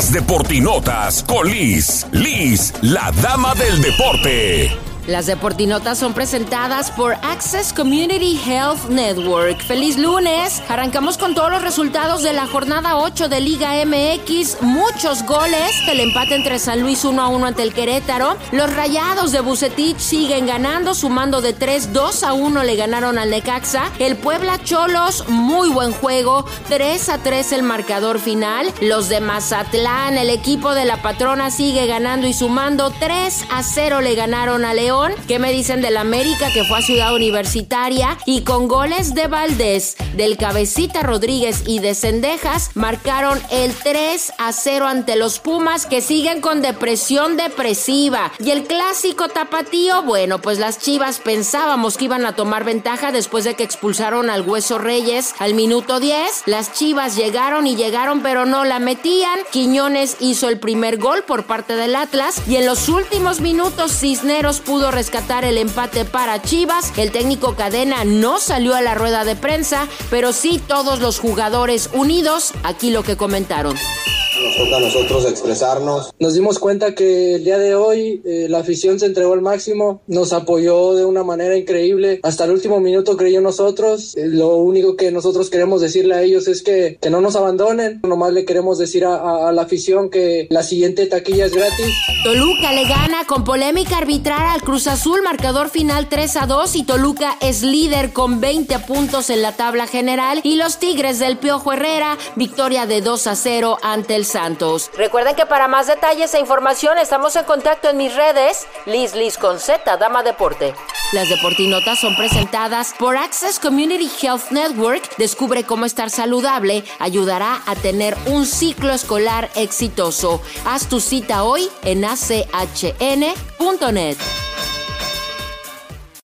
Las Deportinotas con Liz. Liz, la dama del deporte. Las deportinotas son presentadas por Access Community Health Network. ¡Feliz lunes! Arrancamos con todos los resultados de la jornada 8 de Liga MX. Muchos goles. El empate entre San Luis 1 a 1 ante el Querétaro. Los rayados de Bucetich siguen ganando, sumando de 3, 2 a 1 le ganaron al Necaxa. El Puebla Cholos, muy buen juego. 3 a 3 el marcador final. Los de Mazatlán, el equipo de la patrona sigue ganando y sumando 3 a 0 le ganaron a León. ¿Qué me dicen del América que fue a Ciudad Universitaria? Y con goles de Valdés, del Cabecita Rodríguez y de Cendejas, marcaron el 3 a 0 ante los Pumas que siguen con depresión depresiva. Y el clásico tapatío, bueno, pues las Chivas pensábamos que iban a tomar ventaja después de que expulsaron al Hueso Reyes al minuto 10. Las Chivas llegaron y llegaron, pero no la metían. Quiñones hizo el primer gol por parte del Atlas y en los últimos minutos Cisneros pudo rescatar el empate para Chivas. El técnico Cadena no salió a la rueda de prensa, pero sí todos los jugadores unidos. Aquí lo que comentaron. Toca a nosotros expresarnos. Nos dimos cuenta que el día de hoy eh, la afición se entregó al máximo, nos apoyó de una manera increíble. Hasta el último minuto creyó nosotros. Eh, lo único que nosotros queremos decirle a ellos es que, que no nos abandonen. Nomás le queremos decir a, a, a la afición que la siguiente taquilla es gratis. Toluca le gana con polémica arbitral al Cruz Azul, marcador final 3 a 2 y Toluca es líder con 20 puntos en la tabla general y los Tigres del Piojo Herrera, victoria de 2 a 0 ante el Recuerden que para más detalles e información estamos en contacto en mis redes, Liz Liz con Z, Dama Deporte. Las deportinotas son presentadas por Access Community Health Network. Descubre cómo estar saludable ayudará a tener un ciclo escolar exitoso. Haz tu cita hoy en achn.net.